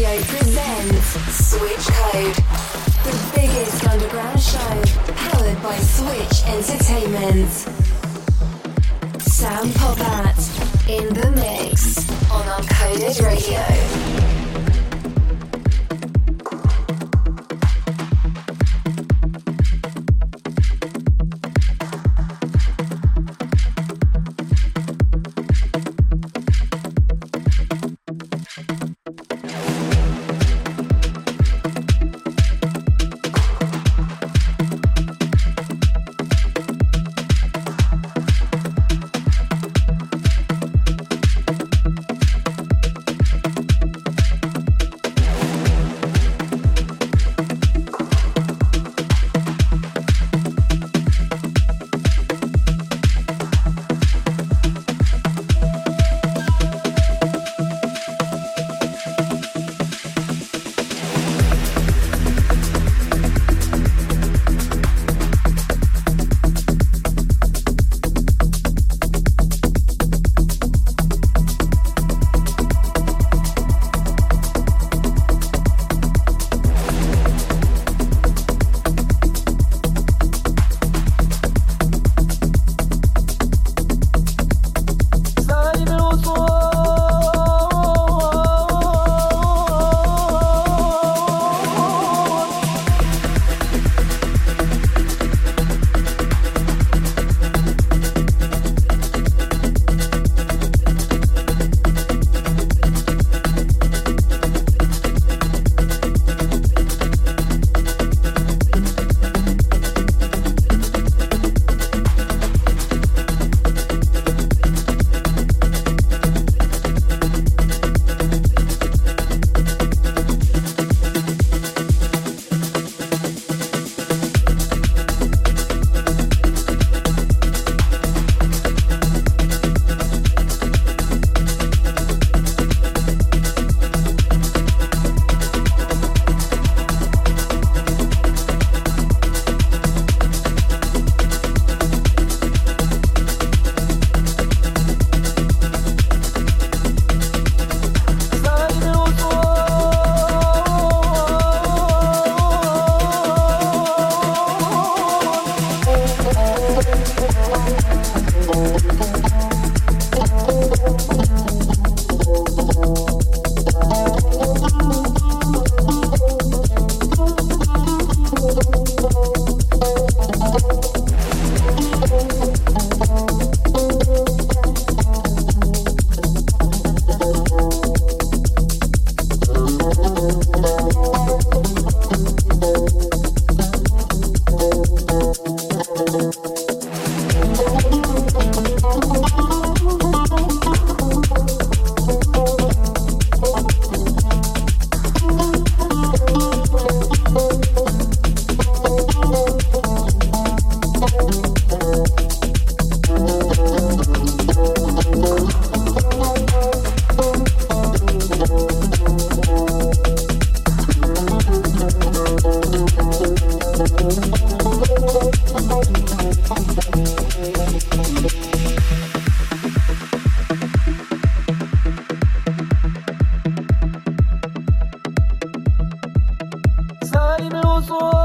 Radio presents Switch Code, the biggest underground show powered by Switch Entertainment. Sam Popat in the mix on Uncoded Radio. 说。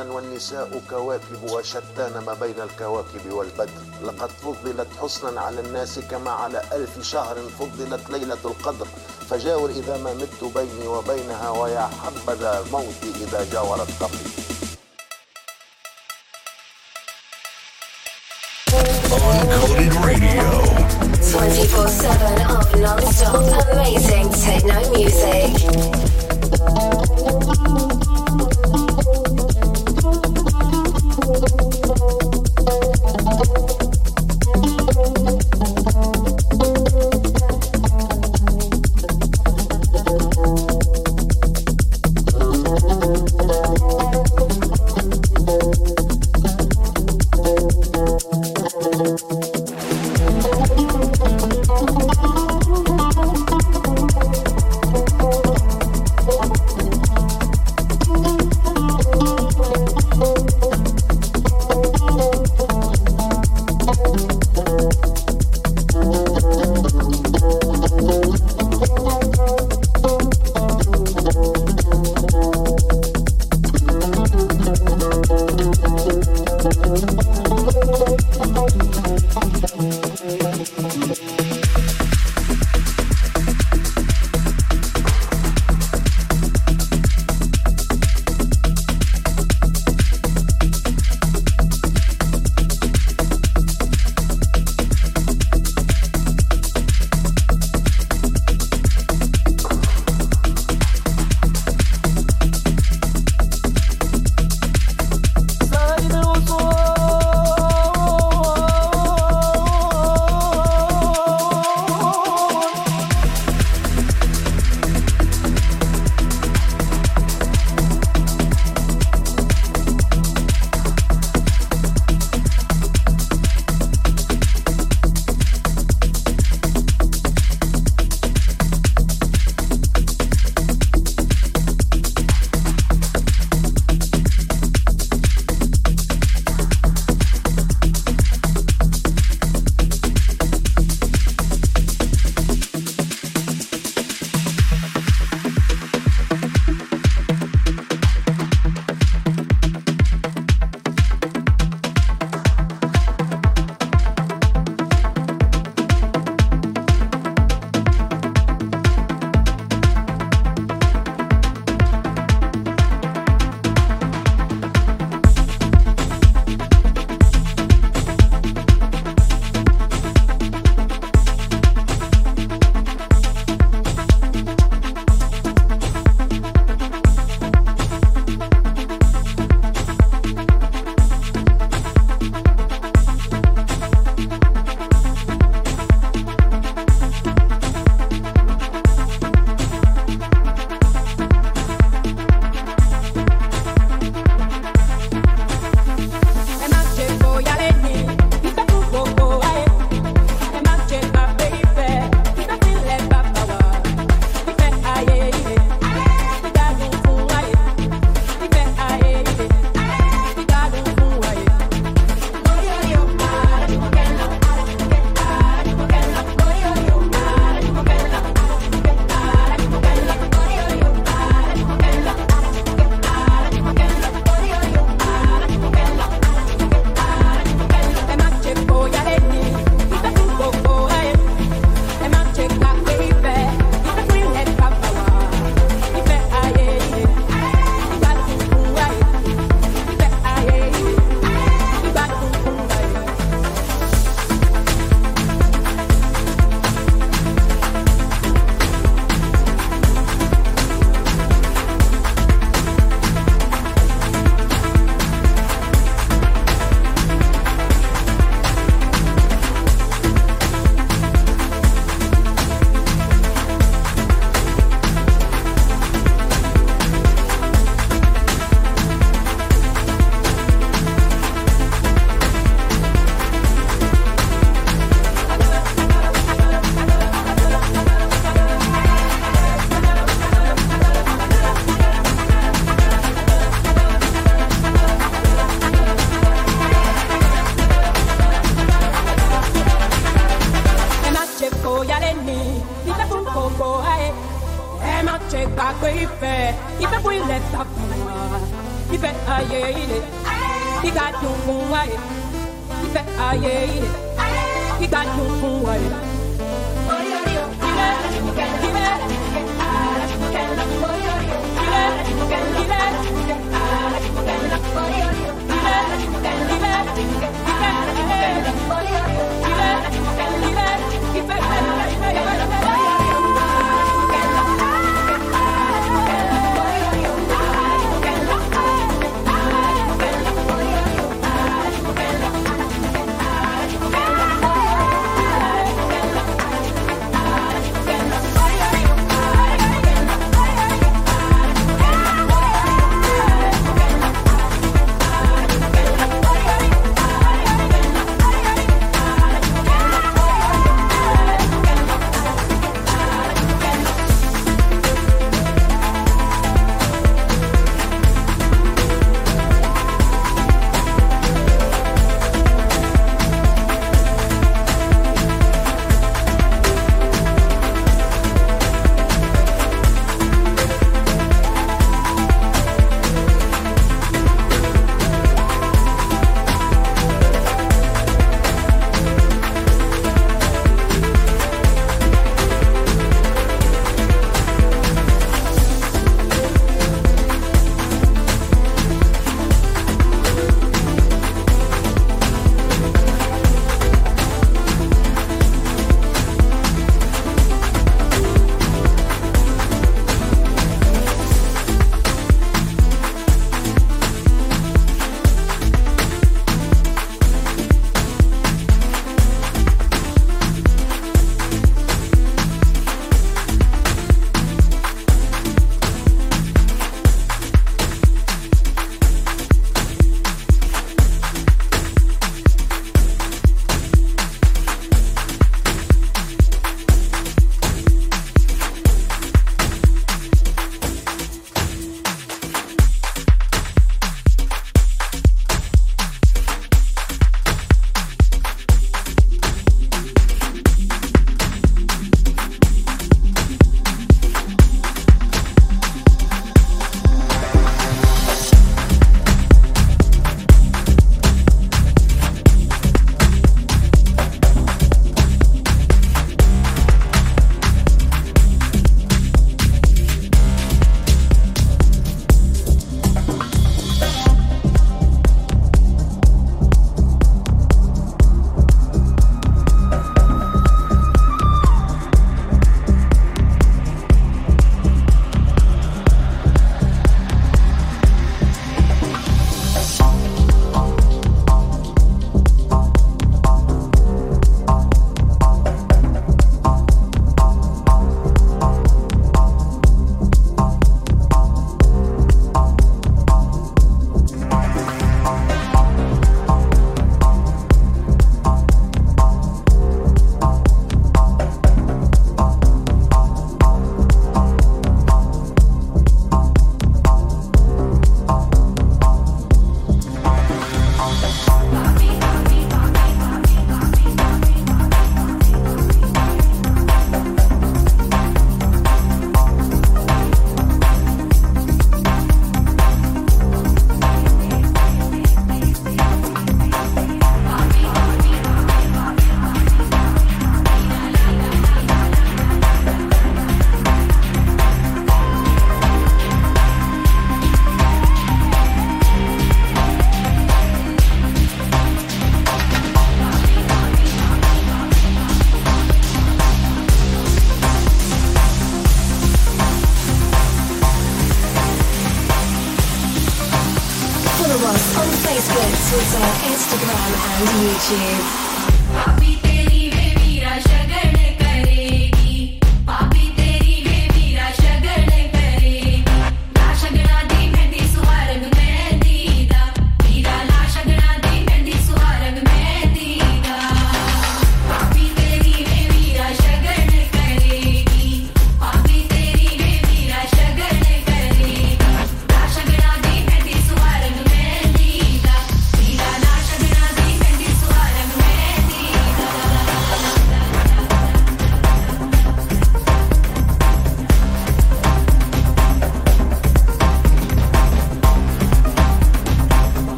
النساء كواكب وشتان ما بين الكواكب والبدر. لقد فضلت حسنا على الناس كما على ألف شهر فضلت ليلة القدر. فجاور إذا ما مت بيني وبينها ويا حبذا الموت إذا جاورت قبري Uncoded Radio. 24-7 of non-stop. Amazing techno music.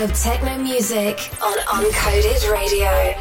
Of techno music on Uncoded Radio.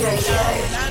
Radio.